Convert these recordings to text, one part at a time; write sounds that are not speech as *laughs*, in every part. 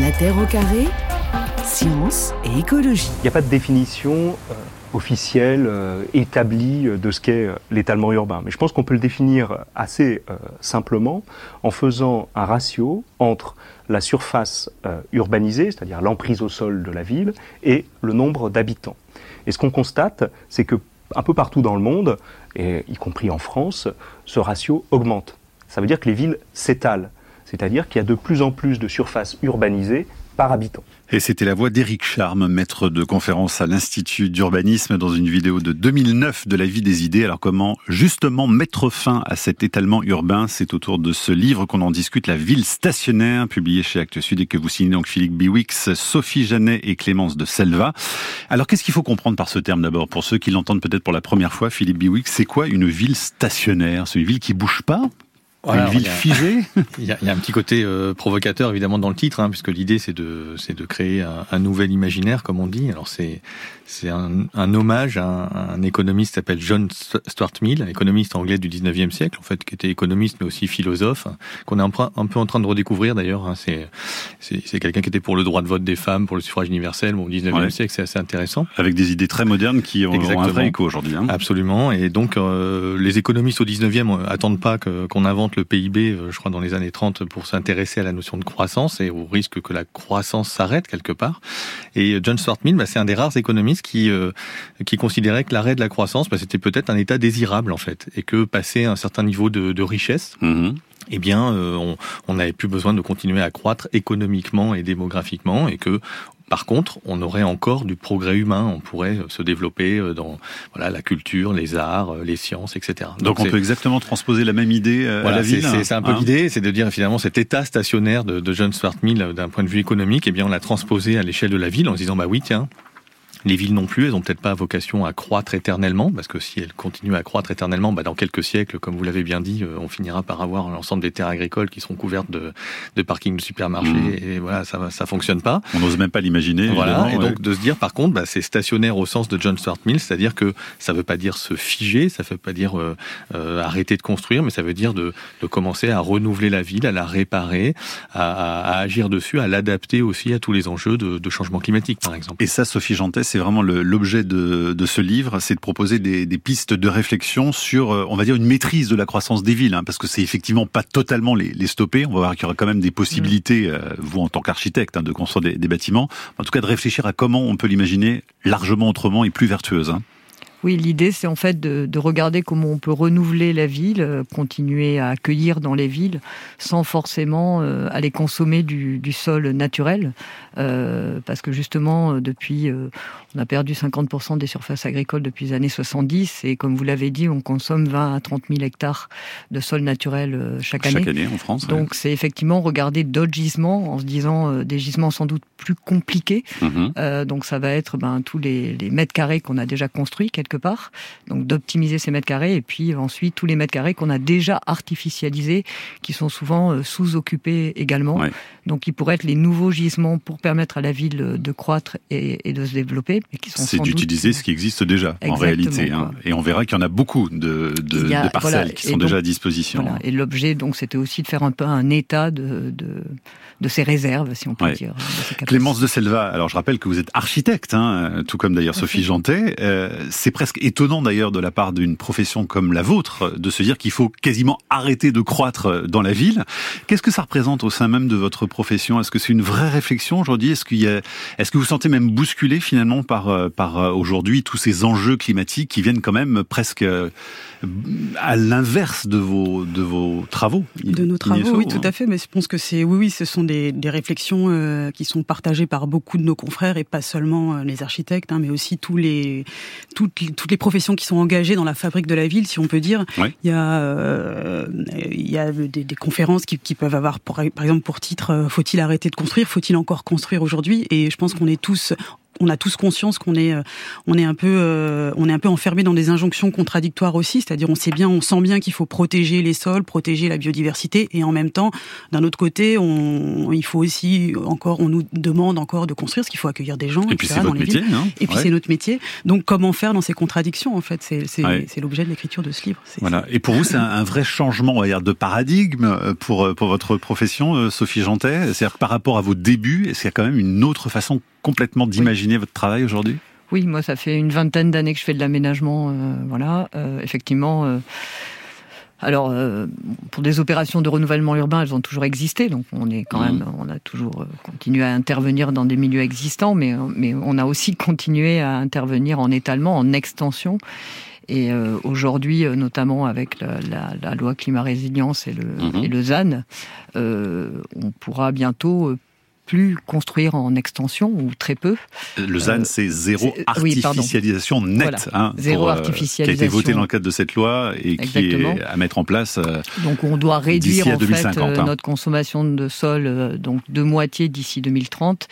La Terre au carré, science et écologie. Il n'y a pas de définition euh, officielle, euh, établie euh, de ce qu'est l'étalement urbain. Mais je pense qu'on peut le définir assez simplement en faisant un ratio entre la surface urbanisée, c'est-à-dire l'emprise au sol de la ville, et le nombre d'habitants. Et ce qu'on constate, c'est que un peu partout dans le monde, y compris en France, ce ratio augmente. Ça veut dire que les villes s'étalent, c'est-à-dire qu'il y a de plus en plus de surfaces urbanisées par habitant. Et c'était la voix d'Éric Charme, maître de conférence à l'Institut d'urbanisme dans une vidéo de 2009 de la vie des idées. Alors comment justement mettre fin à cet étalement urbain? C'est autour de ce livre qu'on en discute, La ville stationnaire, publié chez Actes Sud et que vous signez donc Philippe Biwix, Sophie Janet et Clémence de Selva. Alors qu'est-ce qu'il faut comprendre par ce terme d'abord? Pour ceux qui l'entendent peut-être pour la première fois, Philippe Biwix, c'est quoi une ville stationnaire? C'est une ville qui bouge pas? Une ville figée *laughs* Il y, a, un petit côté euh, provocateur évidemment dans le titre, hein, puisque l'idée c'est de, c'est de créer un, nouvel imaginaire, comme on dit. Alors c'est, c'est un, un, hommage à un, économiste qui s'appelle John Stuart Mill, un économiste anglais du 19e siècle, en fait, qui était économiste mais aussi philosophe, qu'on est un, un, peu en train de redécouvrir d'ailleurs. Hein. C'est, c'est, quelqu'un qui était pour le droit de vote des femmes, pour le suffrage universel bon, au 19e siècle, c'est assez intéressant. Avec des idées très modernes qui ont, ont un vrai écho aujourd'hui. Hein. Absolument. Et donc euh, les économistes au 19e attendent pas que, qu'on invente le PIB, euh, je crois, dans les années 30 pour s'intéresser à la notion de croissance et au risque que la croissance s'arrête quelque part. Et John Stuart Mill, bah, c'est un des rares économistes qui euh, qui considérait que l'arrêt de la croissance, bah, c'était peut-être un état désirable en fait, et que passer un certain niveau de, de richesse. Mm-hmm. eh bien, euh, on n'avait plus besoin de continuer à croître économiquement et démographiquement, et que par contre, on aurait encore du progrès humain. On pourrait se développer euh, dans voilà la culture, les arts, les sciences, etc. Donc, on peut exactement transposer la même idée à la ville. C'est un peu hein l'idée, c'est de dire finalement cet état stationnaire de, de John Stuart Mill d'un point de vue économique, eh bien on l'a transposé à l'échelle de la ville en se disant bah oui tiens les villes non plus, elles ont peut-être pas vocation à croître éternellement, parce que si elles continuent à croître éternellement, bah dans quelques siècles, comme vous l'avez bien dit, euh, on finira par avoir l'ensemble des terres agricoles qui seront couvertes de, de parkings de supermarchés, mmh. et voilà, ça ça fonctionne pas. On n'ose même pas l'imaginer. Voilà, et donc de se dire, par contre, bah, c'est stationnaire au sens de John Stuart Mill, c'est-à-dire que ça veut pas dire se figer, ça veut pas dire euh, euh, arrêter de construire, mais ça veut dire de, de, commencer à renouveler la ville, à la réparer, à, à, agir dessus, à l'adapter aussi à tous les enjeux de, de changement climatique, par exemple. Et ça, Sophie Jantet, c'est vraiment l'objet de, de, ce livre, c'est de proposer des, des, pistes de réflexion sur, euh, on va dire, une maîtrise de la croissance des villes, hein, parce que c'est effectivement pas totalement les, les, stopper. On va voir qu'il y aura quand même des possibilités, euh, vous en tant qu'architecte, hein, de construire des, des, bâtiments. En tout cas, de réfléchir à comment on peut l'imaginer largement autrement et plus vertueuse. Hein. Oui, l'idée, c'est en fait de, de, regarder comment on peut renouveler la ville, euh, continuer à accueillir dans les villes, sans forcément euh, aller consommer du, du sol naturel, euh, parce que justement, depuis, euh, on a perdu 50% des surfaces agricoles depuis les années 70, et comme vous l'avez dit, on consomme 20 à 30 000 hectares de sol naturel chaque année. Chaque année en France. Donc, c'est effectivement regarder d'autres gisements, en se disant des gisements sans doute plus compliqués. Mmh. donc, ça va être ben, tous les, les mètres carrés qu'on a déjà construits, quelque part, donc d'optimiser ces mètres carrés, et puis ensuite tous les mètres carrés qu'on a déjà artificialisés, qui sont souvent euh, sous-occupés également. Ouais. Donc ils pourraient être les nouveaux gisements pour permettre à la ville de croître et, et de se développer. C'est d'utiliser ce qui existe déjà Exactement, en réalité, hein. et on verra qu'il y en a beaucoup de, de, a, de parcelles voilà, qui sont donc, déjà à disposition. Voilà. Et l'objet donc c'était aussi de faire un peu un état de, de, de ces réserves, si on peut ouais. dire. Clémence de Selva, alors je rappelle que vous êtes architecte, hein, tout comme d'ailleurs Sophie Jantet. Euh, c'est presque étonnant d'ailleurs de la part d'une profession comme la vôtre de se dire qu'il faut quasiment arrêter de croître dans la ville. Qu'est-ce que ça représente au sein même de votre profession? Est-ce que c'est une vraie réflexion aujourd'hui? Est-ce qu'il a, est-ce que vous sentez même bousculé finalement par euh, par euh, aujourd'hui tous ces enjeux climatiques qui viennent quand même presque à l'inverse de vos de vos travaux De nos travaux, oui, tout à fait. Mais je pense que c'est oui, oui, ce sont des, des réflexions euh, qui sont partagées par beaucoup de nos confrères et pas seulement euh, les architectes, hein, mais aussi tous les toutes, toutes les professions qui sont engagées dans la fabrique de la ville, si on peut dire. Il y a euh, il y a des, des conférences qui, qui, peuvent avoir, pour, par exemple, pour titre, faut-il arrêter de construire Faut-il encore construire aujourd'hui? Et je pense qu'on est tous on a tous conscience qu'on est, on est un peu, on est un peu enfermé dans des injonctions contradictoires aussi. C'est-à-dire, on sait bien, on sent bien qu'il faut protéger les sols, protéger la biodiversité, et en même temps, d'un autre côté, on, il faut aussi encore, on nous demande encore de construire, parce qu'il faut accueillir des gens. Et puis c'est votre métier. Hein et puis c'est notre métier. Donc comment faire dans ces contradictions en fait? C'est l'objet de l'écriture de ce livre. Voilà. Et pour vous, c'est un, vrai changement, on va dire, de paradigme euh, pour euh, pour votre profession, euh, Sophie Jantet? C'est-à-dire par rapport à vos débuts, est-ce qu'il y a quand même une autre façon complètement d'imaginer votre travail aujourd'hui? Oui, moi ça fait une vingtaine d'années que je fais de l'aménagement. voilà, effectivement alors, euh, pour des opérations de renouvellement urbain, elles ont toujours existé, donc on est quand mmh. même, on a toujours euh, continué à intervenir dans des milieux existants, mais, mais on a aussi continué à intervenir en étalement, en extension. Et euh, aujourd'hui, notamment avec la, loi climat résilience et le, mmh. et le ZAN, on pourra bientôt plus construire en extension ou très peu. Le ZAN, euh, c'est zéro artificialisation nette, hein, zéro artificialisation. Euh, qui a été voté dans le cadre de cette loi et qui est à mettre en place. Euh, donc on doit réduire en fait hein. notre consommation de sol donc de moitié d'ici 2030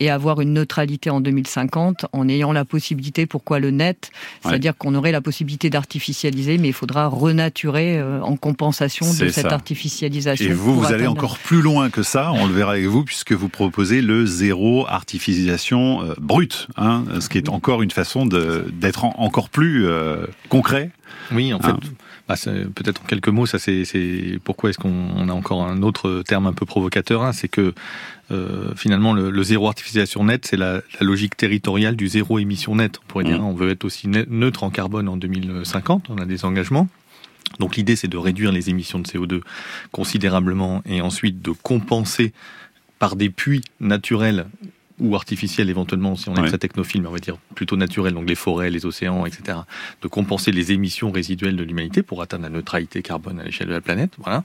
et avoir une neutralité en 2050 en ayant la possibilité, pourquoi le net? C'est-à-dire qu'on aurait la possibilité d'artificialiser, mais il faudra renaturer en compensation de cette artificialisation. Et vous, vous allez encore plus loin que ça, on le verra avec vous, puisque vous proposer le zéro artificialisation euh, brute, hein, ce qui est encore une façon d'être encore plus euh, concret. Oui, en fait. Hein. Bah, peut-être en quelques mots, ça c'est pourquoi est-ce qu'on a encore un autre terme un peu provocateur, hein, c'est que euh, finalement le, zéro artificialisation net, c'est la, logique territoriale du zéro émission net. On pourrait dire, mmh. on veut être aussi neutre en carbone en 2050, on a des engagements. Donc l'idée c'est de réduire les émissions de CO2 considérablement et ensuite de compenser par des puits naturels ou artificiels éventuellement, si on est très technophile, mais on va dire plutôt naturel, donc les forêts, les océans, etc., de compenser les émissions résiduelles de l'humanité pour atteindre la neutralité carbone à l'échelle de la planète. Voilà.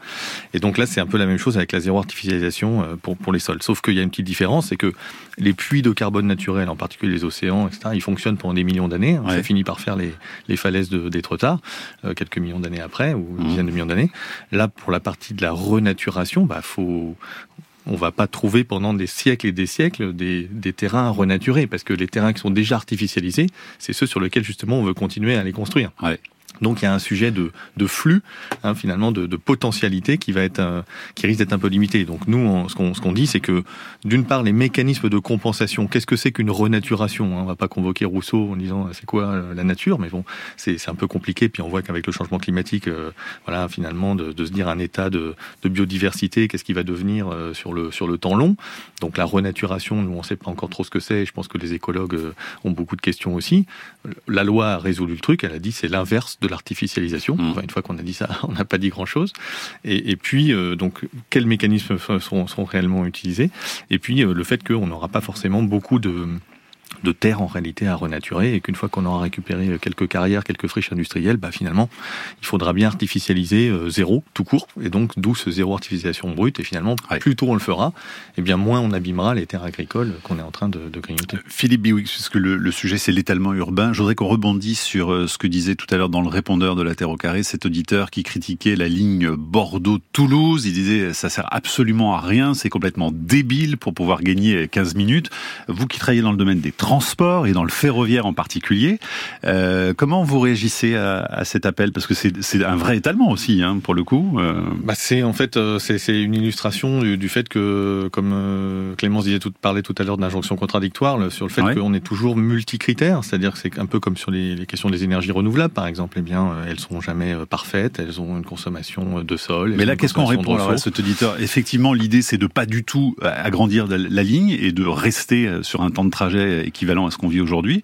Et donc là, c'est un peu la même chose avec la zéro artificialisation euh, pour, pour les sols. Sauf qu'il y a une petite différence, c'est que les puits de carbone naturel, en particulier les océans, etc., ils fonctionnent pendant des millions d'années. Ça finit par faire les, les falaises d'Étretat, euh, quelques millions d'années après, ou une mmh. dizaine de millions d'années. Là, pour la partie de la renaturation, bah, faut, on va pas trouver pendant des siècles et des siècles des, des, terrains renaturés, parce que les terrains qui sont déjà artificialisés, c'est ceux sur lesquels justement on veut continuer à les construire. Donc il y a un sujet de, de flux, hein, finalement, de, de, potentialité qui va être, euh, qui risque d'être un peu limité. Donc nous, ce qu'on ce dit, c'est que d'une part, les mécanismes de compensation. Qu'est-ce que c'est qu'une renaturation hein On va pas convoquer Rousseau en disant c'est quoi euh, la nature, mais bon, c'est un peu compliqué. Puis on voit qu'avec le changement climatique, euh, voilà, finalement, de, se dire un état de, de biodiversité, qu'est-ce qui va devenir sur le sur le temps long. Donc la renaturation, nous on sait pas encore trop ce que c'est. Je pense que les écologues ont beaucoup de questions aussi. La loi a résolu le truc. Elle a dit c'est l'inverse de l'artificialisation. Mmh. une fois qu'on a dit ça, *laughs* on n'a pas dit grand-chose. Et, puis, euh, donc, quels mécanismes sont réellement utilisés? Et puis, euh, le fait qu'on n'aura pas forcément beaucoup de de terre en réalité à renaturer et qu'une fois qu'on aura récupéré quelques carrières, quelques friches industrielles, bah finalement, il faudra bien artificialiser euh, zéro tout court. Et donc d'où ce zéro artificialisation brute. Et finalement plus tôt on le fera, et eh bien moins on abîmera les terres agricoles qu'on est en train de, de grignoter. Philippe Biwix, puisque le, le sujet c'est l'étalement urbain, je voudrais qu'on rebondisse sur euh, ce que disait tout à l'heure dans le répondeur de la Terre au carré cet auditeur qui critiquait la ligne Bordeaux-Toulouse, il disait ça sert absolument à rien, c'est complètement débile pour pouvoir gagner 15 minutes. Vous qui travaillez dans le domaine des transport et dans le ferroviaire en particulier. Euh, comment vous réagissez à, à cet appel? Parce que c'est un vrai étalement aussi, hein, pour le coup. Euh... Bah c'est en fait euh, c'est une illustration du, du, fait que, comme euh, Clémence disait tout, parlait tout à l'heure d'injonction contradictoire, sur le fait qu'on est toujours multicritères, c'est-à-dire que c'est un peu comme sur les, les, questions des énergies renouvelables, par exemple. Eh bien, elles sont jamais parfaites, elles ont une consommation de sol. Mais là, qu'est-ce qu'on répond à cet auditeur? Effectivement, l'idée c'est de pas du tout agrandir la ligne et de rester sur un temps de trajet équivalent à ce qu'on vit aujourd'hui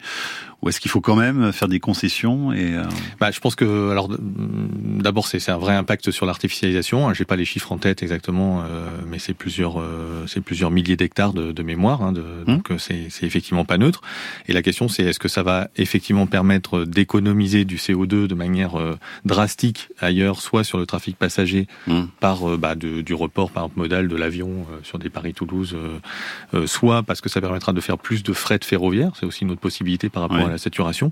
ou est-ce qu'il faut quand même faire des concessions et euh, bah, je pense que alors d'abord c'est un vrai impact sur l'artificialisation. J'ai pas les chiffres en tête exactement, euh, mais c'est plusieurs euh, c'est plusieurs milliers d'hectares de, de, mémoire, hein, de, hum. donc c'est effectivement pas neutre. Et la question c'est est-ce que ça va effectivement permettre d'économiser du CO2 de manière drastique ailleurs, soit sur le trafic passager hum. par bah, de, du report par exemple modal de l'avion sur des Paris-Toulouse, soit parce que ça permettra de faire plus de fret ferroviaire. C'est aussi une autre possibilité par rapport à la saturation.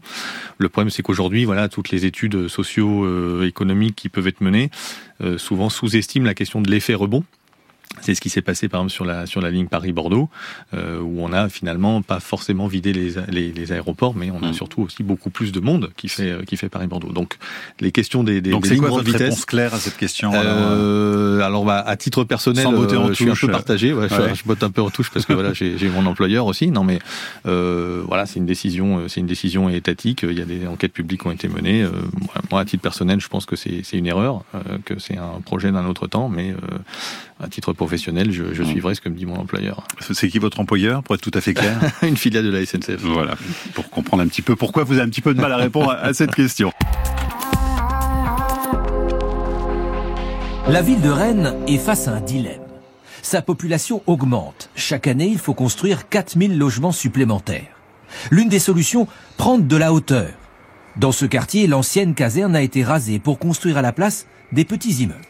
Le problème, c'est qu'aujourd'hui, voilà, toutes les études socio-économiques qui peuvent être menées, euh, souvent sous-estiment la question de l'effet rebond. C'est ce qui s'est passé par exemple sur la sur la ligne Paris-Bordeaux, euh, où on a finalement pas forcément vidé les, les, les aéroports, mais on a mm. surtout aussi beaucoup plus de monde qui fait euh, qui fait Paris-Bordeaux. Donc les questions des, des, Donc des c'est lignes quoi grande votre vitesse. réponse claire à cette question Euh, alors bah, à titre personnel, Sans botter en euh, je suis un touche. peu partagé. Ouais, je- Ouais. Je, botte un peu en touche parce que voilà, j'ai mon employeur aussi. Non, mais euh, voilà, c'est une décision, euh, c'est une décision étatique. Il y a des enquêtes publiques qui ont été menées. Euh, moi, à titre personnel, je pense que c'est c'est une erreur, euh, que c'est un projet d'un autre temps. Mais euh, à titre professionnel, je, je Mm. suivrai ce que me dit mon employeur. C'est qui votre employeur, pour être tout à fait clair *laughs* une filiale de la SNCF. Voilà, pour comprendre un petit peu pourquoi vous avez un petit peu de mal à répondre à, à cette question. La ville de Rennes est face à un dilemme. Sa population augmente. Chaque année, il faut construire 4000 logements supplémentaires. L'une des solutions, prendre de la hauteur. Dans ce quartier, l'ancienne caserne a été rasée pour construire à la place des petits immeubles.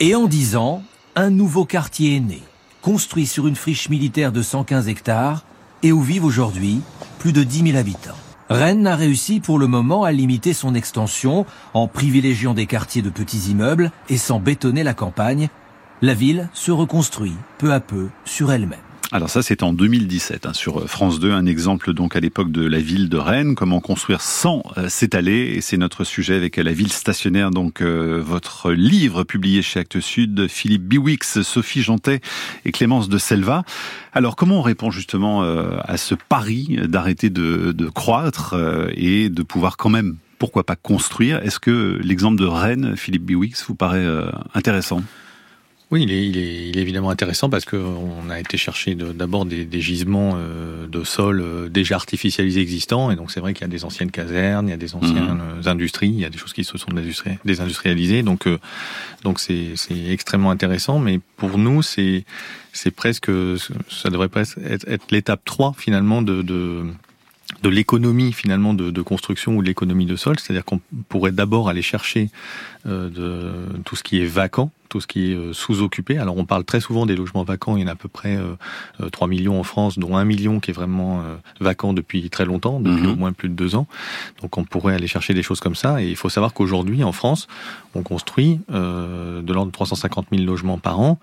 Et en 10 ans, un nouveau quartier est né, construit sur une friche militaire de 115 hectares et où vivent aujourd'hui plus de 10 000 habitants. Rennes a réussi pour le moment à limiter son extension en privilégiant des quartiers de petits immeubles et sans bétonner la campagne. La ville se reconstruit peu à peu sur elle-même. Alors ça, c'est en 2017 hein, sur France 2, un exemple donc à l'époque de la ville de Rennes, comment construire sans euh, s'étaler, et c'est notre sujet avec la ville stationnaire, donc euh, votre livre publié chez Actes Sud, Philippe Biwix, Sophie Jantet et Clémence de Selva. Alors comment on répond justement euh, à ce pari d'arrêter de, de croître euh, et de pouvoir quand même, pourquoi pas construire? Est-ce que l'exemple de Rennes, Philippe Biwix, vous paraît euh, intéressant? Oui, il est, il est, il est évidemment intéressant parce qu'on a été chercher de- d'abord des, des gisements euh, de sol euh, déjà artificialisés existants. Et donc c'est vrai qu'il y a des anciennes casernes, il y a des anciennes euh, industries, il y a des choses qui se sont désindustri- désindustrialisées. Donc euh, donc c'est extrêmement intéressant. Mais pour nous, c'est c'est presque ça devrait presque être, être l'étape 3 finalement de, de de l'économie finalement de, de construction ou de l'économie de sol, c'est-à-dire qu'on pourrait d'abord aller chercher euh, de tout ce qui est vacant, tout ce qui est euh, sous-occupé. Alors on parle très souvent des logements vacants, il y en a à peu près euh, euh, 3 millions en France, dont 1 million qui est vraiment euh, vacant depuis très longtemps, depuis Mhm. au moins plus de deux ans. Donc on pourrait aller chercher des choses comme ça. Et il faut savoir qu'aujourd'hui en France, on construit euh, de l'ordre de 350 000 logements par an,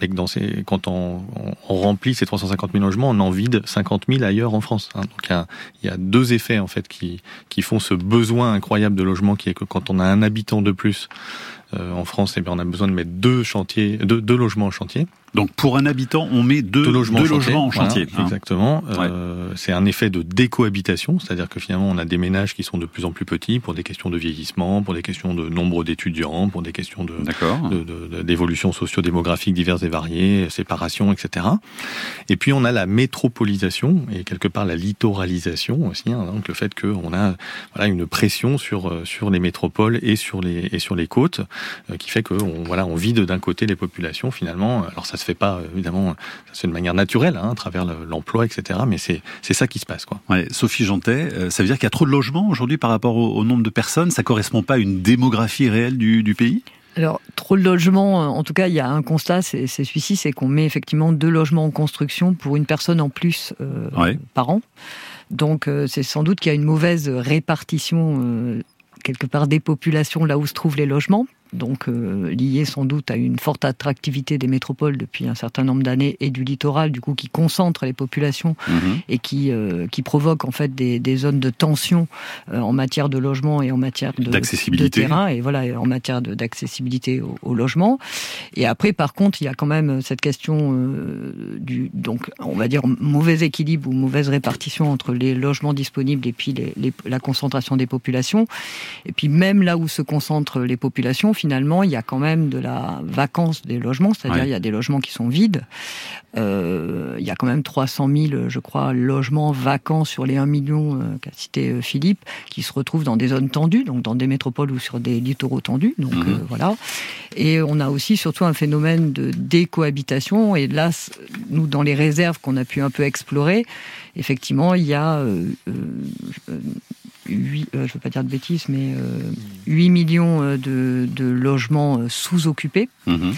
mais que dans ces, quand on, remplit ces 350 000 logements, on en vide 50 000 ailleurs en France. hein. Donc il y a, il y a deux effets en fait qui, qui font ce besoin incroyable de logement, qui est que quand on a un habitant de plus euh, en France, eh on a besoin de mettre deux logements en chantier. Donc pour un habitant, on met deux, Deux logements, deux en chantier. Voilà, hein. exactement. Euh, c'est un effet de décohabitation, c'est-à-dire que finalement on a des ménages qui sont de plus en plus petits pour des questions de vieillissement, pour des questions de nombre d'étudiants, pour des questions de, d'évolution socio-démographique diverses et variées, séparation, etc. Et puis on a la métropolisation et quelque part la littoralisation aussi, hein, donc le fait qu'on a voilà une pression sur euh, sur les métropoles et sur les et sur les côtes, euh, qui fait que on, voilà on vide d'un côté les populations finalement. Alors ça se fait pas évidemment, ça se fait de manière naturelle hein, à travers le- l'emploi, etc. Mais c'est c'est ça qui se passe quoi. Ouais, Sophie Jantet, euh, ça veut dire qu'il y a trop de logements aujourd'hui par rapport au, au nombre de personnes? Ça correspond pas à une démographie réelle du, du pays? Alors, trop de logements, euh, en tout cas, il y a un constat, c'est c'est celui-ci, c'est qu'on met effectivement deux logements en construction pour une personne en plus euh, Ouais. par an. Donc, euh, c'est sans doute qu'il y a une mauvaise répartition, euh, quelque part, des populations là où se trouvent les logements. Donc, euh, lié sans doute à une forte attractivité des métropoles depuis un certain nombre d'années et du littoral, du coup, qui concentre les populations et qui, euh, qui provoque en fait des, des zones de tension euh, en matière de logement et en matière de, de terrain et voilà en matière d'accessibilité au, au logement. Et après, par contre, il y a quand même cette question euh, du donc on va dire mauvais équilibre ou mauvaise répartition entre les logements disponibles et puis les- les- la concentration des populations. Et puis même là où se concentrent les populations, finalement, il y a quand même de la vacance des logements, c'est-à-dire Ouais. il y a des logements qui sont vides. Euh, il y a quand même 300 000, je crois, logements vacants sur les 1 million euh, qu'a cité euh, Philippe, qui se retrouvent dans des zones tendues, donc dans des métropoles ou sur des littoraux tendus. Donc Mhm. euh, voilà. Et on a aussi surtout un phénomène de décohabitation. Et là, nous, dans les réserves qu'on a pu un peu explorer, effectivement, il y a euh, euh, euh, huit- euh, je ne veux pas dire de bêtises, mais euh, 8 millions euh, de, de logements euh, sous-occupés. Mhm.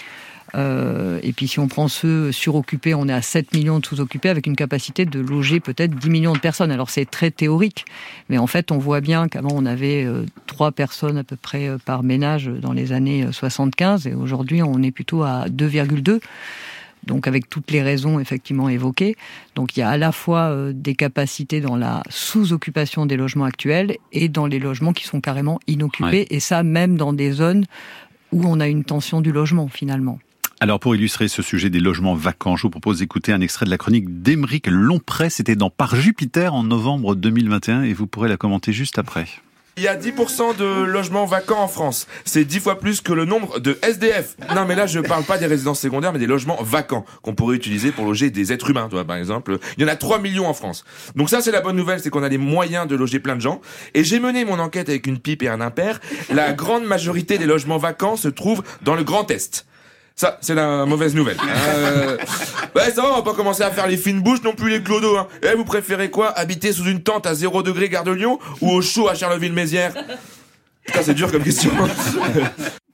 Euh, et puis si on prend ceux suroccupés, on est à 7 millions de sous-occupés avec une capacité de loger peut-être 10 millions de personnes. Alors c'est très théorique, mais en fait on voit bien qu'avant on avait euh, 3 personnes à peu près euh, par ménage dans les années euh, 75 et aujourd'hui on est plutôt à 2,2. Donc avec toutes les raisons effectivement évoquées. Donc il y a à la fois euh, des capacités dans la sous-occupation des logements actuels et dans les logements qui sont carrément inoccupés, et ça même dans des zones où on a une tension du logement finalement. Alors pour illustrer ce sujet des logements vacants, je vous propose d'écouter un extrait de la chronique d'Emeric Lompré. C'était dans Par Jupiter en novembre 2021 et vous pourrez la commenter juste après. Il y a 10% de logements vacants en France. C'est 10 fois plus que le nombre de SDF. Non, mais là, je parle pas des résidences secondaires, mais des logements vacants qu'on pourrait utiliser pour loger des êtres humains, toi, par exemple. Il y en a 3 millions en France. Donc ça, c'est la bonne nouvelle, c'est qu'on a les moyens de loger plein de gens. Et j'ai mené mon enquête avec une pipe et un impair. La grande majorité des logements vacants se trouvent dans le Grand Est. Ça, c'est la mauvaise nouvelle. *laughs* Euh... Ouais, ça va, on va pas commencer à faire les fines bouches non plus les clodos. Hein. Eh, vous préférez quoi? Habiter sous une tente à 0 degré gare de Lyon ou au chaud à Charleville-Mézières? Putain, c'est dur comme question.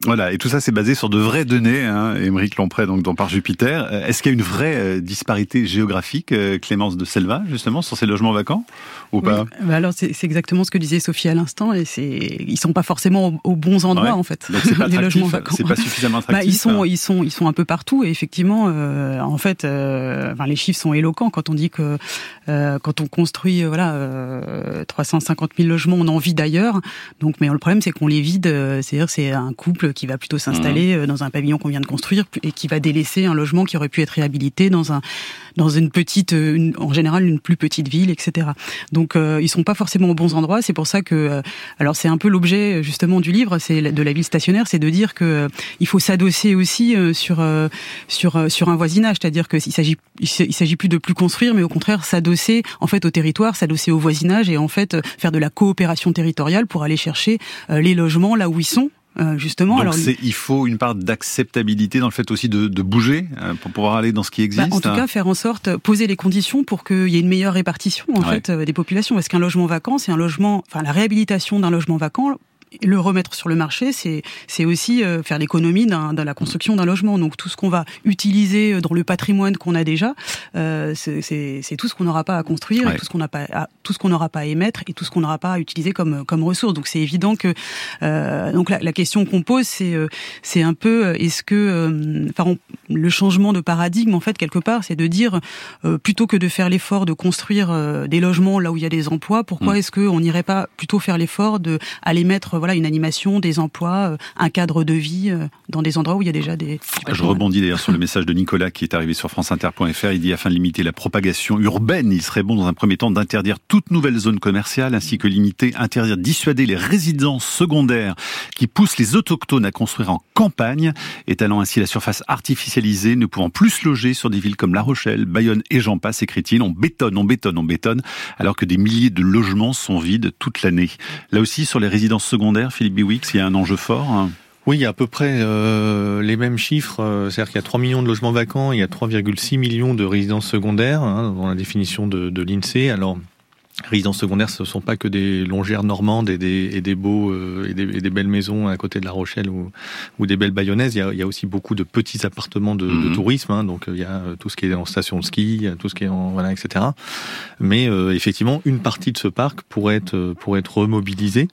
Voilà, et tout ça c'est basé sur de vraies données, hein, Émeric Lompré, donc dans Par Jupiter. Euh, est-ce qu'il y a une vraie euh, disparité géographique, euh, Clémence de Selva, justement, sur ces logements vacants ou pas? bah Alors c'est exactement ce que disait Sophie à l'instant, et c'est ils sont pas forcément aux, bons endroits en fait. *laughs* les logements vacants. C'est pas suffisamment attractif. *laughs* Bah, ils sont ils sont ils sont un peu partout, et effectivement, en fait, enfin, les chiffres sont éloquents quand on dit que quand on construit voilà 350 000 logements, on en vit d'ailleurs. Donc, mais le problème c'est qu'on les vide, c'est-à-dire c'est un couple qui va plutôt s'installer mmh. euh, dans un pavillon qu'on vient de construire et qui va délaisser un logement qui aurait pu être réhabilité dans un dans une petite, euh, en général une plus petite ville, etc. Donc euh, ils sont pas forcément aux bons endroits. C'est pour ça que, alors c'est un peu l'objet justement du livre, c'est de la ville stationnaire, c'est de dire que il faut s'adosser aussi sur sur sur un voisinage, c'est-à-dire que il s'agit il s'agit plus de plus construire, mais au contraire s'adosser en fait au territoire, s'adosser au voisinage et en fait faire de la coopération territoriale pour aller chercher les logements là où ils sont euh, justement. Donc alors, il faut une part d'acceptabilité dans le fait aussi de, de bouger euh, pour pouvoir aller dans ce qui bah, existe. en tout cas, faire en sorte poser les conditions pour qu'il y ait une meilleure répartition en fait euh, des populations. Parce qu'un logement vacant, c'est un logement, enfin la réhabilitation d'un logement vacant le remettre sur le marché, c'est c'est aussi euh, faire l'économie de la construction d'un logement. Donc tout ce qu'on va utiliser euh, dans le patrimoine qu'on a déjà, euh, c'est tout ce qu'on n'aura pas à construire, tout ce qu'on n'a pas à, tout ce qu'on n'aura pas à émettre et tout ce qu'on n'aura pas à utiliser comme comme ressource. Donc c'est évident que euh, donc la, la question qu'on pose, c'est euh, c'est un peu est-ce que enfin le changement de paradigme en fait quelque part, c'est de dire plutôt que de faire l'effort de construire des logements là où il y a des emplois, pourquoi mm. est-ce qu'on n'irait pas plutôt faire l'effort de aller mettre voilà une animation, des emplois, euh, un cadre de vie euh, dans des endroits où il y a déjà des. Je rebondis d'ailleurs sur le message de Nicolas qui est arrivé sur franceinter.fr. Il dit afin de limiter la propagation urbaine, il serait bon dans un premier temps d'interdire toute nouvelle zone commerciale ainsi que limiter, interdire, dissuader les résidences secondaires qui poussent les autochtones à construire en campagne, étalant ainsi la surface artificialisée, ne pouvant plus loger sur des villes comme La Rochelle, Bayonne et j'en passe, écrit-il. On bétonne, on bétonne, on bétonne, alors que des milliers de logements sont vides toute l'année. Là aussi, sur les résidences secondaires, Philippe Biwix, il y a un enjeu fort hein. oui, il y a à peu près euh, les mêmes chiffres. Euh, c'est-à-dire qu'il y a 3 millions de logements vacants, il y a 3,6 millions de résidences secondaires hein, dans la définition de, de l'INSEE. Alors, résidences secondaires, ce ne sont pas que des longères normandes et des, et des beaux euh, et, des, et, des, belles maisons à côté de La Rochelle ou, ou des belles bayonnaises. Il y, a, il y a, aussi beaucoup de petits appartements de, de mhm. tourisme. Hein, donc il y a tout ce qui est en station de ski, tout ce qui est en voilà, etc. Mais euh, effectivement, une partie de ce parc pourrait être pourrait être remobilisée.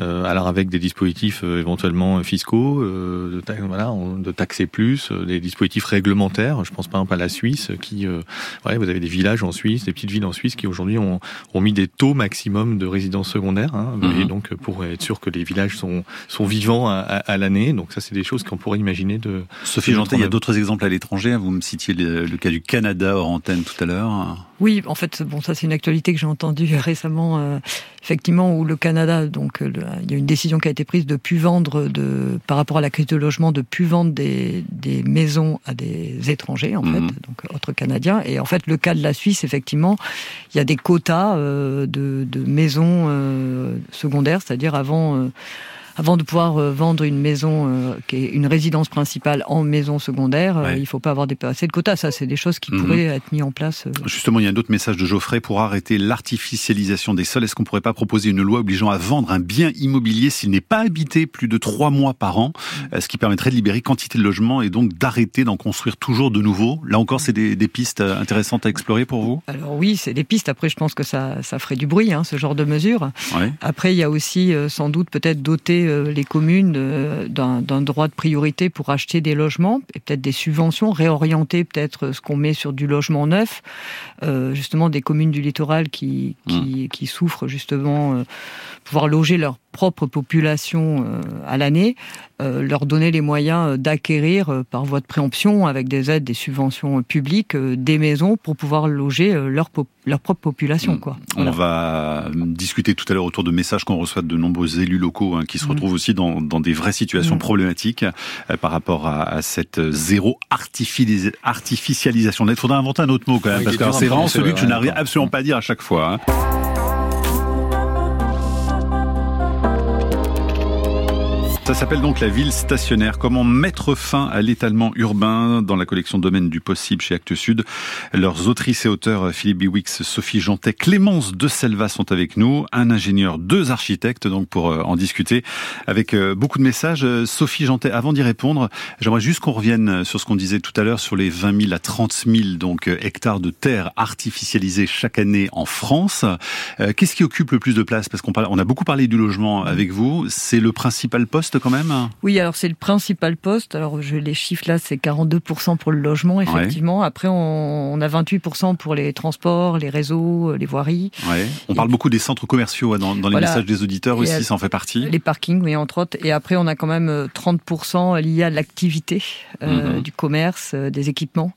Euh, alors avec des dispositifs euh, éventuellement fiscaux, euh, de, voilà, de taxer plus, euh, des dispositifs réglementaires. Je pense par exemple à la Suisse, qui, ouais, vous avez des villages en Suisse, des petites villes en Suisse qui aujourd'hui ont, ont mis des taux maximum de résidence secondaire, hein, mhm. et donc pour être sûr que les villages sont, sont vivants à, à, l'année. Donc ça, c'est des choses qu'on pourrait imaginer de. Sophie Janté, il y a d'autres exemples à l'étranger. Hein. Vous me citiez le, le, cas du Canada hors antenne tout à l'heure. Oui, en fait, bon, ça c'est une actualité que j'ai entendue *laughs* récemment, euh, effectivement, où le Canada, donc, le, il y a une décision qui a été prise de plus vendre, de, par rapport à la crise de logement, de plus vendre des, des maisons à des étrangers, en mhm. fait, donc autres Canadiens. Et en fait, le cas de la Suisse, effectivement, il y a des quotas euh, de, de, maisons euh, secondaires, c'est-à-dire avant euh, avant de pouvoir euh, vendre une maison euh, qui est une résidence principale en maison secondaire, euh, il ne faut pas avoir dépassé le quota. Ça, c'est des choses qui mhm. pourraient être mises en place. Justement, il y a un autre message de Geoffrey pour arrêter l'artificialisation des sols. Est-ce qu'on pourrait pas proposer une loi obligeant à vendre un bien immobilier s'il n'est pas habité plus de trois mois par an, mhm. ce qui permettrait de libérer quantité de logements et donc d'arrêter d'en construire toujours de nouveaux? Là encore, c'est des, des, pistes intéressantes à explorer pour vous? Alors oui, c'est des pistes. Après, je pense que ça, ça ferait du bruit, hein, ce genre de mesures. Après, il y a aussi sans doute peut-être doter doter les communes d'un droit de priorité pour acheter des logements et peut-être des subventions, réorienter peut-être ce qu'on met sur du logement neuf, justement des communes du littoral qui, qui, mmh. qui souffrent justement pouvoir loger leur propre population euh, à l'année, euh, leur donner les moyens euh, d'acquérir par voie de préemption, avec des aides, des subventions publiques, des maisons pour pouvoir loger leur, leur propre population. Quoi. On va discuter tout à l'heure autour de messages qu'on reçoit de nombreux élus locaux hein, qui se mm. retrouvent aussi dans, dans, des vraies situations problématiques par rapport à, cette zéro artificialisation. Il faudra inventer un autre mot quand même, parce que c'est vraiment celui que je n'arrive absolument pas à dire à chaque fois. Hein. Ça s'appelle donc la ville stationnaire. Comment mettre fin à l'étalement urbain dans la collection Domaine du possible chez Actes Sud? Leurs autrices et auteurs Philippe Biwix, Sophie Jantet, Clémence de Selva sont avec nous. Un ingénieur, deux architectes donc pour euh, en discuter avec euh, beaucoup de messages. Euh, Sophie Jantet, avant d'y répondre, j'aimerais juste qu'on revienne sur ce qu'on disait tout à l'heure sur les 20 000 à 30 000 donc hectares de terre artificialisés chaque année en France. Qu'est-ce qui occupe le plus de place? Parce qu'on on a beaucoup parlé du logement avec vous. C'est le principal poste quand même Oui, alors c'est le principal poste. Alors je les chiffres là, c'est 42% pour le logement, effectivement. Après, on, a 28% pour les transports, les réseaux, les voiries. Ouais. On parle beaucoup des centres commerciaux dans, les messages des auditeurs aussi, ça en fait partie. Les parkings, oui, entre autres. Et après, on a quand même 30% euh, liés à l'activité euh, mhm. du commerce, euh, des équipements.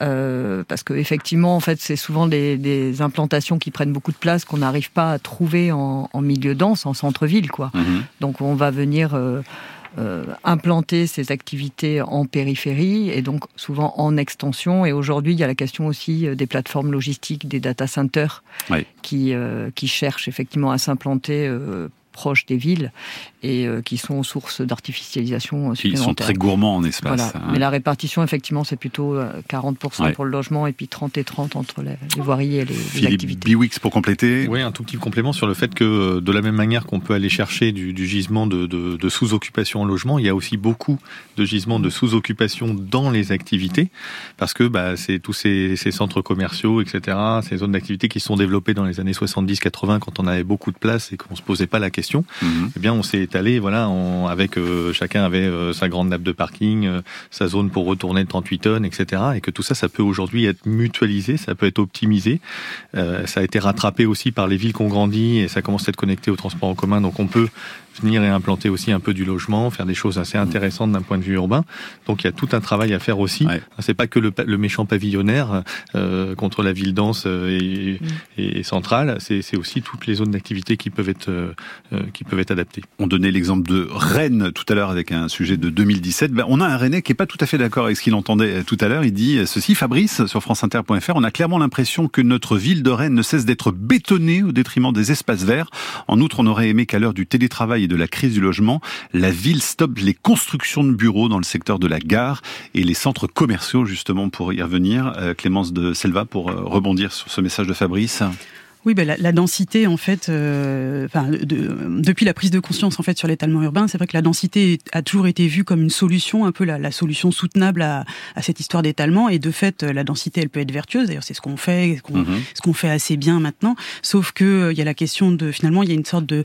Euh, parce que effectivement, en fait, c'est souvent des, des, implantations qui prennent beaucoup de place qu'on n'arrive pas à trouver en, en milieu dense, en centre-ville, quoi. Mhm. Donc, on va venir euh, euh, implanter ces activités en périphérie et donc souvent en extension. Et aujourd'hui, il y a la question aussi euh, des plateformes logistiques, des data centers, qui, euh, qui cherchent effectivement à s'implanter proches des villes et euh, qui sont sources d'artificialisation supplémentaire. Ils sont très gourmands en espace. Hein. Mais la répartition, effectivement, c'est plutôt 40% euh, pour le logement et puis 30 et 30 entre les, voiries et les, Philippe activités. Biwix pour compléter. Oui, un tout petit complément sur le fait que euh, de la même manière qu'on peut aller chercher du, gisement de, de, sous-occupation en logement, il y a aussi beaucoup de gisements de sous-occupation dans les activités parce que bah, c'est tous ces, ces, centres commerciaux, etc., ces zones d'activité qui sont développées dans les années 70-80 quand on avait beaucoup de place et qu'on se posait pas la question Mhm. eh bien on s'est étalé, voilà, avec euh, chacun avait euh, sa grande nappe de parking, euh, sa zone pour retourner de 38 tonnes, etc. Et que tout ça, ça peut aujourd'hui être mutualisé, ça peut être optimisé. ça a été rattrapé aussi par les villes qui ont grandi et ça commence à être connecté au transport en commun, donc on peut venir et implanter aussi un peu du logement, faire des choses assez intéressantes d'un point de vue urbain. Donc il y a tout un travail à faire aussi. C'est pas que le, le méchant pavillonnaire euh, contre la ville dense et, et, centrale, c'est aussi toutes les zones d'activité qui peuvent être euh, qui peuvent être adaptées. On l'exemple de Rennes tout à l'heure avec un sujet de 2017. Ben, on a un Rennais qui est pas tout à fait d'accord avec ce qu'il entendait tout à l'heure. Il dit ceci, Fabrice sur franceinter.fr, on a clairement l'impression que notre ville de Rennes ne cesse d'être bétonnée au détriment des espaces verts. En outre, on aurait aimé qu'à l'heure du télétravail de la crise du logement, la ville stoppe les constructions de bureaux dans le secteur de la gare et les centres commerciaux, justement, pour y revenir. Euh, Clémence de Selva, pour euh, rebondir sur ce message de Fabrice. Oui, ben la, densité, en fait, euh, enfin, depuis la prise de conscience en fait sur l'étalement urbain, c'est vrai que la densité a toujours été vue comme une solution, un peu la, solution soutenable à, cette histoire d'étalement. Et de fait, la densité, elle peut être vertueuse. D'ailleurs, c'est ce qu'on fait, ce qu'on mhm. fait assez bien maintenant. Sauf que euh, il y a la question de finalement, il y a une sorte de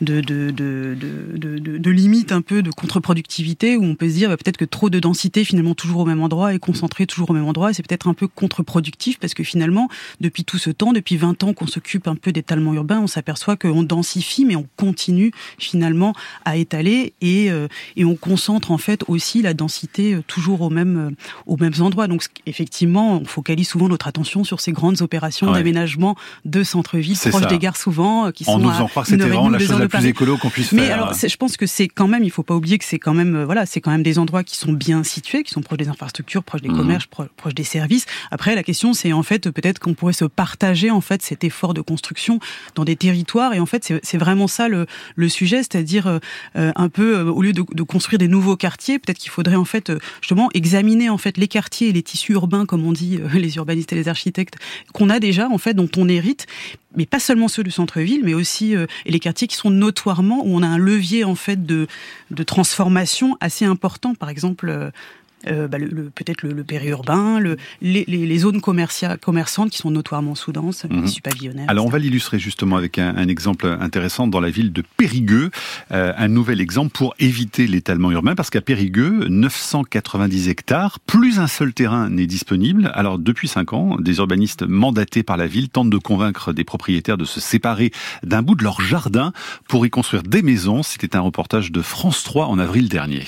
de, de, de, de, de limite un peu de contre-productivité où on peut se dire bah, peut-être que trop de densité finalement toujours au même endroit et concentré toujours au même endroit, c'est peut-être un peu contre-productif parce que finalement, depuis tout ce temps, depuis 20 ans qu'on se un peu d'étalement urbain, on s'aperçoit qu'on densifie, mais on continue finalement à étaler et, euh, et on concentre en fait aussi la densité euh, toujours au même, euh, aux mêmes endroits. Donc effectivement, on focalise souvent notre attention sur ces grandes opérations d'aménagement de centre-ville proches des gares souvent, qui en sont nous faisant croire que c'était vraiment la chose la plus écolo qu'on puisse mais faire. Mais alors, je pense que c'est quand même, il faut pas oublier que c'est quand même, voilà, c'est quand même des endroits qui sont bien situés, qui sont proches des infrastructures, proches des mmh. commerces, proches des services. Après, la question, c'est en fait peut-être qu'on pourrait se partager en fait cet effort de construction dans des territoires. Et en fait, c'est vraiment ça le, le sujet, c'est-à-dire euh, euh, un peu euh, au lieu de, construire des nouveaux quartiers, peut-être qu'il faudrait en fait justement examiner en fait les quartiers et les tissus urbains, comme on dit les urbanistes et les architectes, qu'on a déjà en fait, dont on hérite, mais pas seulement ceux du centre-ville, mais aussi et les quartiers qui sont notoirement où on a un levier en fait de, de transformation assez important. Par exemple, euh, bah, le, peut-être le, périurbain, le, les, les, zones commerçantes qui sont notoirement sous-denses, mmh. pavillonnaires. Alors on va l'illustrer justement avec un, un, exemple intéressant dans la ville de Périgueux, euh, un nouvel exemple pour éviter l'étalement urbain, parce qu'à Périgueux, 990 hectares, plus un seul terrain n'est disponible. Alors depuis 5 ans, des urbanistes mandatés par la ville tentent de convaincre des propriétaires de se séparer d'un bout de leur jardin pour y construire des maisons. C'était un reportage de France 3 en avril dernier.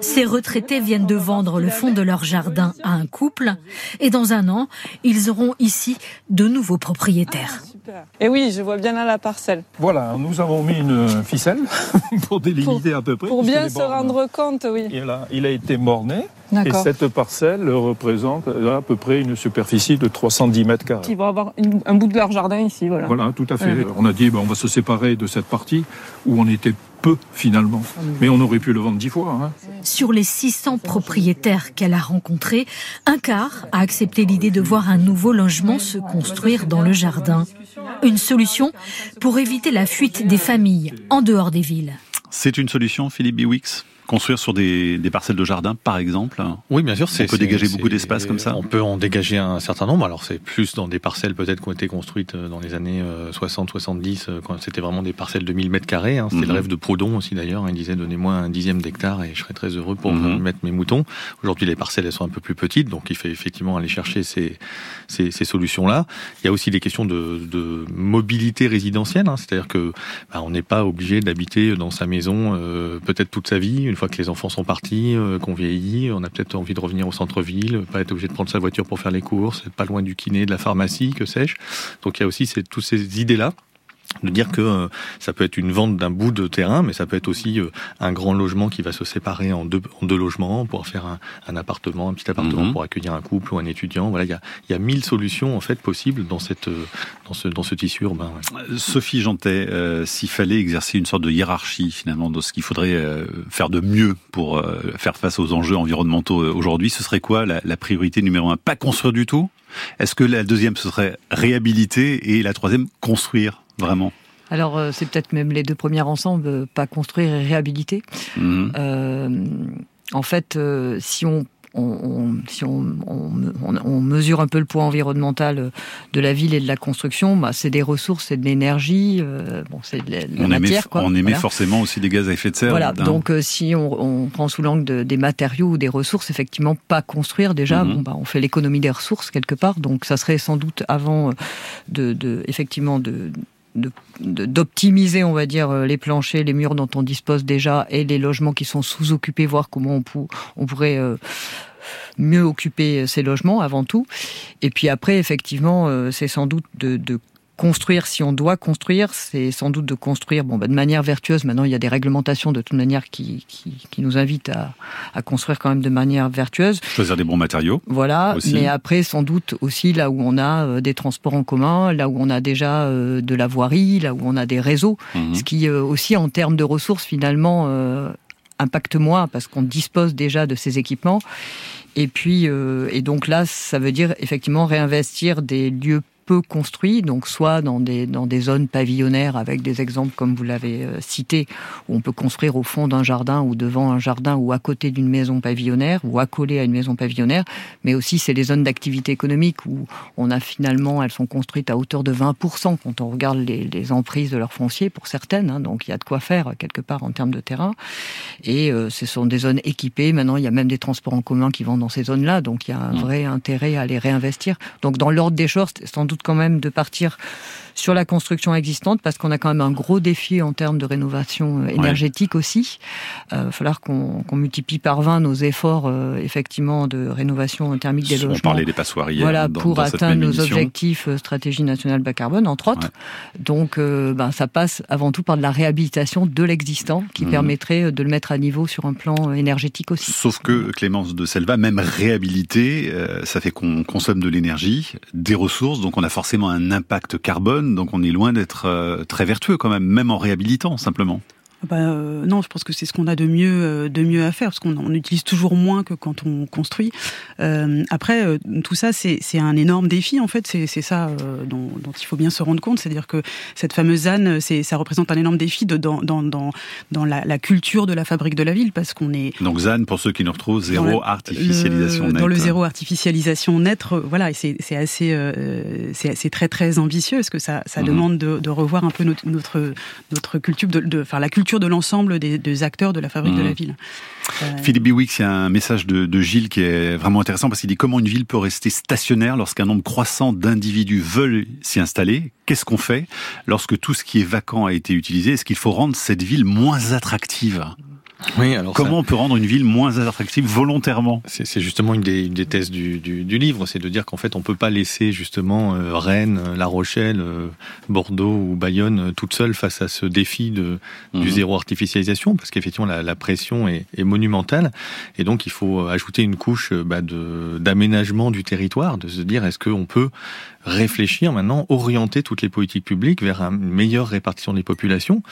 Ces retraités viennent de vendre le fond de leur jardin à un couple et dans un an, ils auront ici de nouveaux propriétaires. Et oui, je vois bien là la parcelle. Voilà, nous avons mis une ficelle *laughs* pour délimiter à peu près. Pour bien se rendre compte, oui. Et là, il a été morné. Et cette parcelle représente à peu près une superficie de 310 mètres carrés. Ils vont avoir un bout de leur jardin ici, voilà. Voilà, tout à fait. On a dit, ben, on va se séparer de cette partie où on était peu finalement. Mais on aurait pu le vendre dix fois. Hein. Sur les 600 propriétaires qu'elle a rencontrés, un quart a accepté l'idée de voir un nouveau logement se construire dans le jardin. Une solution pour éviter la fuite des familles en dehors des villes. C'est une solution, Philippe Biwix? Construire sur des, des, parcelles de jardin, par exemple Oui, bien sûr. On peut dégager beaucoup d'espace comme ça On peut en dégager un certain nombre. Alors, c'est plus dans des parcelles peut-être qui ont été construites euh, dans les années 60-70, euh, quand c'était vraiment des parcelles de 1000 mètres carrés. Hein. C'était le mhm. rêve de Proudhon aussi, d'ailleurs. Il disait, donnez-moi un dixième d'hectare et je serai très heureux pour mhm. mettre mes moutons. Aujourd'hui, les parcelles, elles sont un peu plus petites, donc il fait effectivement aller chercher ces, ces, ces solutions-là. Il y a aussi des questions de, de mobilité résidentielle, hein. c'est-à-dire que bah, on n'est pas obligé d'habiter dans sa maison euh, peut-être toute sa vie, une fois que les enfants sont partis, euh, qu'on vieillit, on a peut-être envie de revenir au centre-ville, pas être obligé de prendre sa voiture pour faire les courses, pas loin du kiné, de la pharmacie, que sais-je. Donc il y a aussi toutes ces idées-là de dire que euh, ça peut être une vente d'un bout de terrain, mais ça peut être aussi euh, un grand logement qui va se séparer en deux, en deux logements pour faire un, un, appartement, un petit appartement mhm. pour accueillir un couple ou un étudiant. Voilà, il y a, y a mille solutions en fait possibles dans cette dans ce dans ce tissu urbain. Sophie Jantet, s'il fallait exercer une sorte de hiérarchie finalement de ce qu'il faudrait faire de mieux pour faire face aux enjeux environnementaux aujourd'hui, ce serait quoi la, la priorité numéro un? Pas construire du tout? Est-ce que la deuxième ce serait réhabiliter et la troisième construire? Vraiment alors euh, c'est peut-être même les deux premières ensemble, euh, pas construire et réhabiliter. Mhm. Euh, en fait, si on si on, mesure un peu le poids environnemental de la ville et de la construction, bah, c'est des ressources, c'est de l'énergie, bon, c'est de la, on matière. On émet forcément aussi des gaz à effet de serre. Voilà, donc si on, prend sous l'angle des matériaux ou des ressources, effectivement, pas construire déjà, mhm. bon, bah, on fait l'économie des ressources quelque part, donc ça serait sans doute avant de, de effectivement de d'optimiser, on va dire, euh, les planchers, les murs dont on dispose déjà et les logements qui sont sous-occupés, voir comment on, pourrait euh, mieux occuper ces logements avant tout. Et puis après, effectivement, euh, c'est sans doute de construire, si on doit construire, c'est sans doute de construire bon, bah, de manière vertueuse. Maintenant, il y a des réglementations de toute manière qui, qui, qui nous invitent à, à, construire quand même de manière vertueuse. Choisir des bons matériaux. Voilà, mais après, sans doute aussi là où on a euh, des transports en commun, là où on a déjà euh, de la voirie, là où on a des réseaux, mhm. ce qui euh, aussi en termes de ressources finalement impacte moins parce qu'on dispose déjà de ces équipements. Et puis, et donc là, ça veut dire effectivement réinvestir des lieux peu construit, donc soit dans des, dans des zones pavillonnaires avec des exemples comme vous l'avez euh, cité, où on peut construire au fond d'un jardin ou devant un jardin ou à côté d'une maison pavillonnaire ou accolé à une maison pavillonnaire, mais aussi c'est les zones d'activité économique où on a finalement, elles sont construites à hauteur de 20% quand on regarde les, les emprises de leur foncier pour certaines, hein, donc il y a de quoi faire quelque part en termes de terrain. Et euh, ce sont des zones équipées, maintenant il y a même des transports en commun qui vont dans ces zones-là, donc il y a un mmh. vrai intérêt à les réinvestir. Donc dans l'ordre des choses, sans doute quand même de partir sur la construction existante parce qu'on a quand même un gros défi en termes de rénovation euh, énergétique aussi. Il euh, va falloir qu'on multiplie par 20 nos efforts euh, effectivement de rénovation thermique des logements. On parlait des passoires hier. Voilà, pour atteindre nos objectifs stratégie nationale bas carbone, entre autres. Donc, ben, ça passe avant tout par de la réhabilitation de l'existant qui mmh. permettrait de le mettre à niveau sur un plan énergétique aussi. Sauf que Clémence de Selva, même réhabilité, ça fait qu'on consomme de l'énergie, des ressources, donc on a forcément un impact carbone donc on est loin d'être euh, très vertueux quand même, même en réhabilitant simplement. Bah, euh, non, je pense que c'est ce qu'on a de mieux, euh, de mieux à faire, parce qu'on on utilise toujours moins que quand on construit. Euh, après, euh, tout ça, c'est un énorme défi, en fait. C'est ça dont, dont, il faut bien se rendre compte. C'est-à-dire que cette fameuse ZAN, ça représente un énorme défi de, dans, dans, dans, dans la, la, culture de la fabrique de la ville, parce qu'on est... Donc ZAN, pour ceux qui nous retrouvent, zéro artificialisation nette. Dans le zéro artificialisation nette, voilà, et c'est assez, c'est très, très ambitieux, parce que ça, ça mhm. demande de, de, revoir un peu notre, notre, notre culture, de, de, enfin, la culture de l'ensemble des, acteurs de la fabrique de la mmh. ville. Euh, Philippe Biwix, il y a un message de, Gilles qui est vraiment intéressant parce qu'il dit comment une ville peut rester stationnaire lorsqu'un nombre croissant d'individus veulent s'y installer Qu'est-ce qu'on fait lorsque tout ce qui est vacant a été utilisé? Est-ce qu'il faut rendre cette ville moins attractive? Oui, alors Comment on peut rendre une ville moins attractive volontairement C'est justement une des, une des thèses du, du, du livre, c'est de dire qu'en fait on peut pas laisser justement euh, Rennes, La Rochelle, euh, Bordeaux ou Bayonne euh, toutes seules face à ce défi de, du mhm. zéro artificialisation, parce qu'effectivement la, la, pression est, est, monumentale, et donc il faut ajouter une couche bah, d'aménagement du territoire, de se dire est-ce qu'on peut réfléchir maintenant, orienter toutes les politiques publiques vers une meilleure répartition des populations.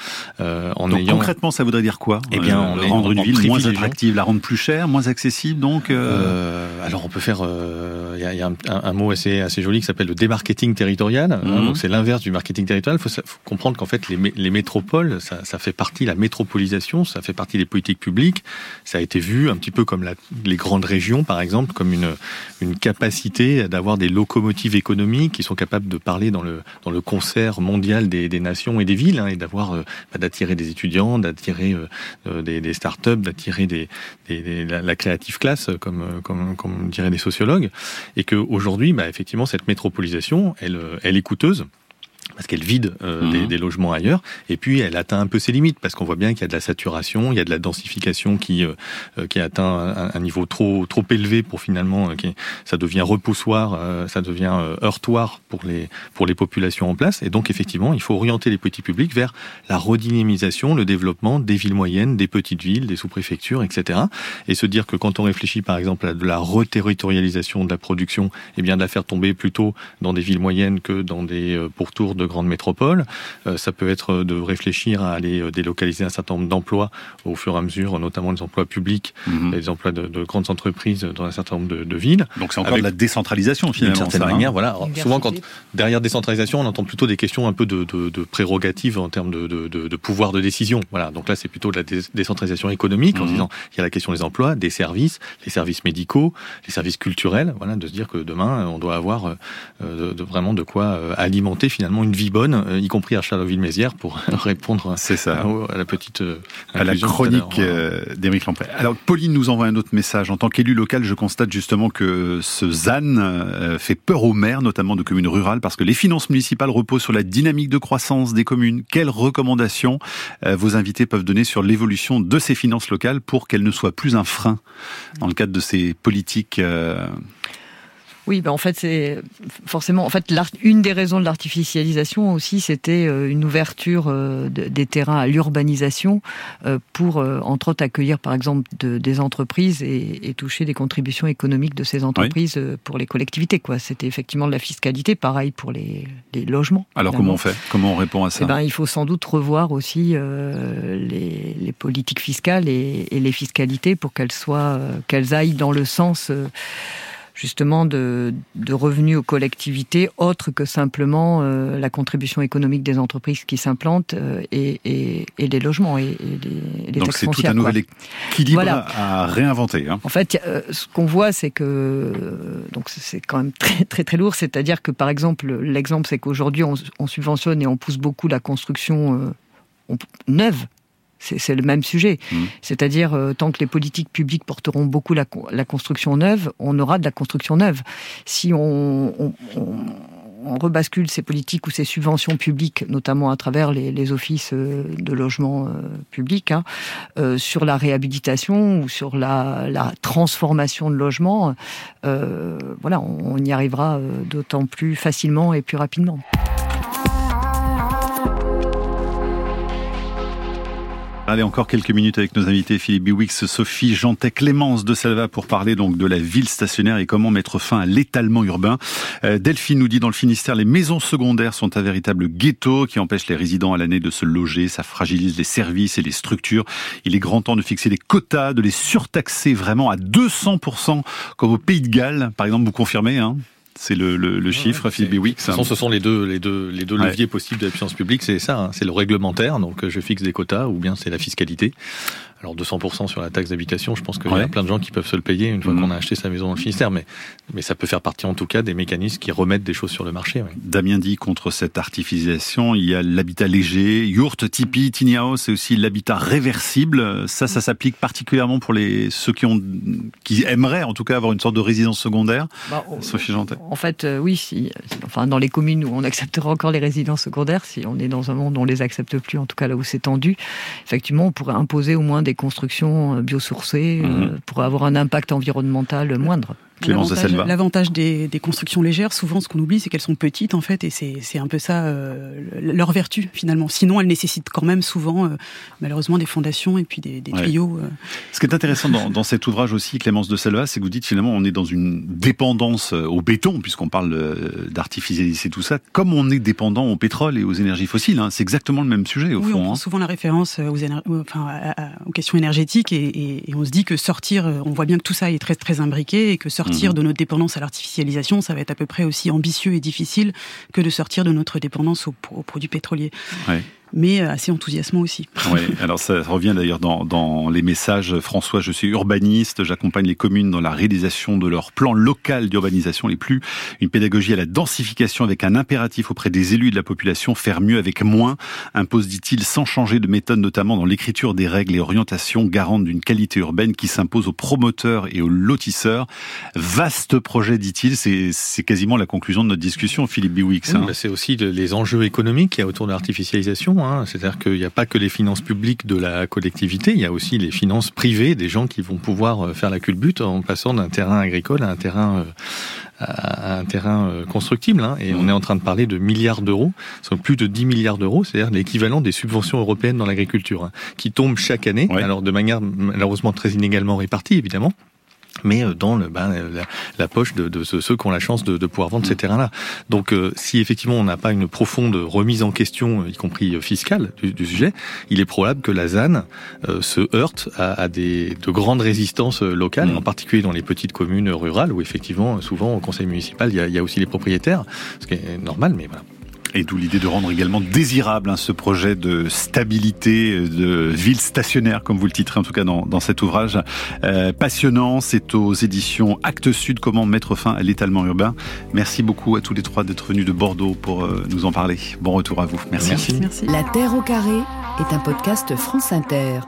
Euh, en donc ayant... concrètement, ça voudrait dire quoi? Eh bien, rendre une ville moins attractive, la rendre plus chère, moins accessible, donc. Euh... euh alors, on peut faire. Il euh, y a, y a un, un, mot assez assez joli qui s'appelle le démarketing territorial. Hein, mhm. donc, c'est l'inverse du marketing territorial. Il faut, faut, comprendre qu'en fait, les, les métropoles, ça, ça, fait partie la métropolisation, ça fait partie des politiques publiques. Ça a été vu un petit peu comme la, les grandes régions, par exemple, comme une une capacité d'avoir des locomotives économiques qui sont capables de parler dans le, dans le concert mondial des, des nations et des villes, hein, et d'avoir euh, bah, d'attirer des étudiants, d'attirer euh, euh, des, des startups, d'attirer la, créative classe, comme, comme, comme diraient des sociologues, et qu'aujourd'hui, bah, effectivement, cette métropolisation, elle, elle est coûteuse parce qu'elle vide euh, des, mhm. des, logements ailleurs, et puis elle atteint un peu ses limites, parce qu'on voit bien qu'il y a de la saturation, il y a de la densification qui euh, euh qui atteint un, un, niveau trop trop élevé pour finalement, euh, qui, ça devient repoussoir, ça devient heurtoir pour les pour les populations en place, et donc effectivement, il faut orienter les petits publics vers la redynamisation, le développement des villes moyennes, des petites villes, des sous-préfectures, etc. Et se dire que quand on réfléchit par exemple à de la reterritorialisation de la production, et eh bien de la faire tomber plutôt dans des villes moyennes que dans des pourtours de grandes métropoles. Euh, ça peut être de réfléchir à aller euh, délocaliser un certain nombre d'emplois au fur et à mesure, notamment les emplois publics, mmh. les emplois de, de, grandes entreprises dans un certain nombre de, de villes. Donc c'est encore de la décentralisation finalement. D'une certaine ça, hein. manière, voilà. souvent, quand derrière décentralisation, on entend plutôt des questions un peu de, de prérogatives en termes de, pouvoir de décision. Voilà. Donc là, c'est plutôt de la décentralisation économique en disant il y a la question des emplois, des services, les services médicaux, les services culturels. Voilà, de se dire que demain, on doit avoir euh, de, vraiment de quoi alimenter finalement une vie bonne, euh, y compris à Charleville-Mézières, pour *laughs* répondre c'est ça. À, la petite euh, à la chronique euh, d'Éric Lampré. Alors Pauline nous envoie un autre message. En tant qu'élu local, je constate justement que ce ZAN fait peur aux maires, notamment de communes rurales, parce que les finances municipales reposent sur la dynamique de croissance des communes. Quelles recommandations vos invités peuvent donner sur l'évolution de ces finances locales pour qu'elles ne soient plus un frein dans le cadre de ces politiques oui, ben en fait, c'est forcément. En fait, une des raisons de l'artificialisation aussi, c'était euh, une ouverture euh, des terrains à l'urbanisation euh, pour, entre autres, accueillir, par exemple, de, des entreprises et, et, toucher des contributions économiques de ces entreprises oui. pour les collectivités. Quoi, c'était effectivement de la fiscalité, pareil pour les, les logements. Alors, comment on fait? Comment on répond à ça? Eh ben, il faut sans doute revoir aussi les, les, politiques fiscales et, et, les fiscalités pour qu'elles soient, qu'elles aillent dans le sens justement de, de, revenus aux collectivités autres que simplement euh, la contribution économique des entreprises qui s'implantent euh, et, et, et, les logements et, et les, Donc c'est tout un nouvel équilibre voilà. à réinventer. Hein. En fait, euh, ce qu'on voit, c'est que donc c'est quand même très très très lourd. C'est-à-dire que par exemple, l'exemple, c'est qu'aujourd'hui on, on, subventionne et on pousse beaucoup la construction neuve c'est le même sujet. Mmh. C'est-à-dire, euh, tant que les politiques publiques porteront beaucoup la, la, construction neuve, on aura de la construction neuve. Si on, on, on, on, rebascule ces politiques ou ces subventions publiques, notamment à travers les, les offices euh, de logement euh, public, hein, euh, sur la réhabilitation ou sur la, la transformation de logements, euh, voilà, on, on y arrivera d'autant plus facilement et plus rapidement. Allez, encore quelques minutes avec nos invités Philippe Biwix, Sophie Jantet, Clémence de Salva pour parler donc de la ville stationnaire et comment mettre fin à l'étalement urbain. Euh, Delphine nous dit dans le Finistère, les maisons secondaires sont un véritable ghetto qui empêche les résidents à l'année de se loger. Ça fragilise les services et les structures. Il est grand temps de fixer des quotas, de les surtaxer vraiment à 200% comme au Pays de Galles. Par exemple, vous confirmez hein? C'est le, le, le, chiffre, Philippe. De toute façon, ce sont les deux, les deux, les deux leviers possibles de la puissance publique. C'est ça, hein. c'est le réglementaire, donc je fixe des quotas, ou bien c'est la fiscalité. Alors 200% sur la taxe d'habitation, je pense qu'il ouais. y a plein de gens qui peuvent se le payer une fois mmh. qu'on a acheté sa maison dans le Finistère, mais, mais ça peut faire partie en tout cas des mécanismes qui remettent des choses sur le marché. Ouais. Damien dit contre cette artificialisation, il y a l'habitat léger, yurt, tipi, tiny house, et aussi l'habitat réversible. Ça, ça s'applique particulièrement pour les ceux qui ont, qui aimeraient en tout cas avoir une sorte de résidence secondaire. Bah, Sophie Jantet. En fait, euh, oui, si, enfin dans les communes où on acceptera encore les résidences secondaires, si on est dans un monde où on les accepte plus, en tout cas là où c'est tendu, effectivement, on pourrait imposer au moins des constructions biosourcées mmh. pour avoir un impact environnemental moindre. L'avantage des, des, constructions légères, souvent, ce qu'on oublie, c'est qu'elles sont petites, en fait, et c'est un peu ça euh, leur vertu, finalement. Sinon, elles nécessitent quand même souvent, euh, malheureusement, des fondations et puis des, des ouais. tuyaux. Euh. Ce qui est intéressant dans, dans, cet ouvrage aussi, Clémence de Selva, c'est que vous dites finalement, on est dans une dépendance au béton, puisqu'on parle d'artificialiser tout ça, comme on est dépendant au pétrole et aux énergies fossiles. Hein. C'est exactement le même sujet, au oui, fond. On prend hein. souvent la référence aux, enfin, aux questions énergétiques et, et, et, on se dit que sortir, on voit bien que tout ça est très, très imbriqué et que sortir sortir de notre dépendance à l'artificialisation, ça va être à peu près aussi ambitieux et difficile que de sortir de notre dépendance aux, aux produits pétroliers. Ouais mais assez enthousiasmant aussi. Oui, alors ça revient d'ailleurs dans, dans, les messages. François, je suis urbaniste, j'accompagne les communes dans la réalisation de leur plan local d'urbanisation les plus. Une pédagogie à la densification avec un impératif auprès des élus et de la population, faire mieux avec moins, impose, dit-il, sans changer de méthode, notamment dans l'écriture des règles et orientations garantes d'une qualité urbaine qui s'impose aux promoteurs et aux lotisseurs. Vaste projet, dit-il, c'est quasiment la conclusion de notre discussion, Philippe Biwix. Hein. bah c'est aussi les enjeux économiques qu'il y a autour de l'artificialisation Hein. C'est-à-dire qu'il n'y a pas que les finances publiques de la collectivité, il y a aussi les finances privées des gens qui vont pouvoir euh, faire la culbute en passant d'un terrain agricole à un terrain euh, à un terrain euh, constructible. Hein, et on est en train de parler de milliards d'euros, sont plus de 10 milliards d'euros, c'est-à-dire l'équivalent des subventions européennes dans l'agriculture, hein, qui tombent chaque année, ouais. alors de manière malheureusement très inégalement répartie, évidemment mais dans le, ben, la, la, poche de, de, ceux qui ont la chance de, de pouvoir vendre ces terrains-là. Donc, euh, si effectivement on n'a pas une profonde remise en question, y compris fiscale, du, du sujet, il est probable que la ZAN euh, se heurte à, à, des de grandes résistances locales, mmh. en particulier dans les petites communes rurales, où effectivement, souvent au conseil municipal, il y a, il y a aussi les propriétaires, ce qui est normal, mais voilà. Et d'où l'idée de rendre également désirable hein, ce projet de stabilité, de ville stationnaire, comme vous le titrez en tout cas dans, dans cet ouvrage. Euh, passionnant, c'est aux éditions Actes Sud, comment mettre fin à l'étalement urbain. Merci beaucoup à tous les trois d'être venus de Bordeaux pour euh, nous en parler. Bon retour à vous. Merci. Merci. Merci. La Terre au carré est un podcast France Inter.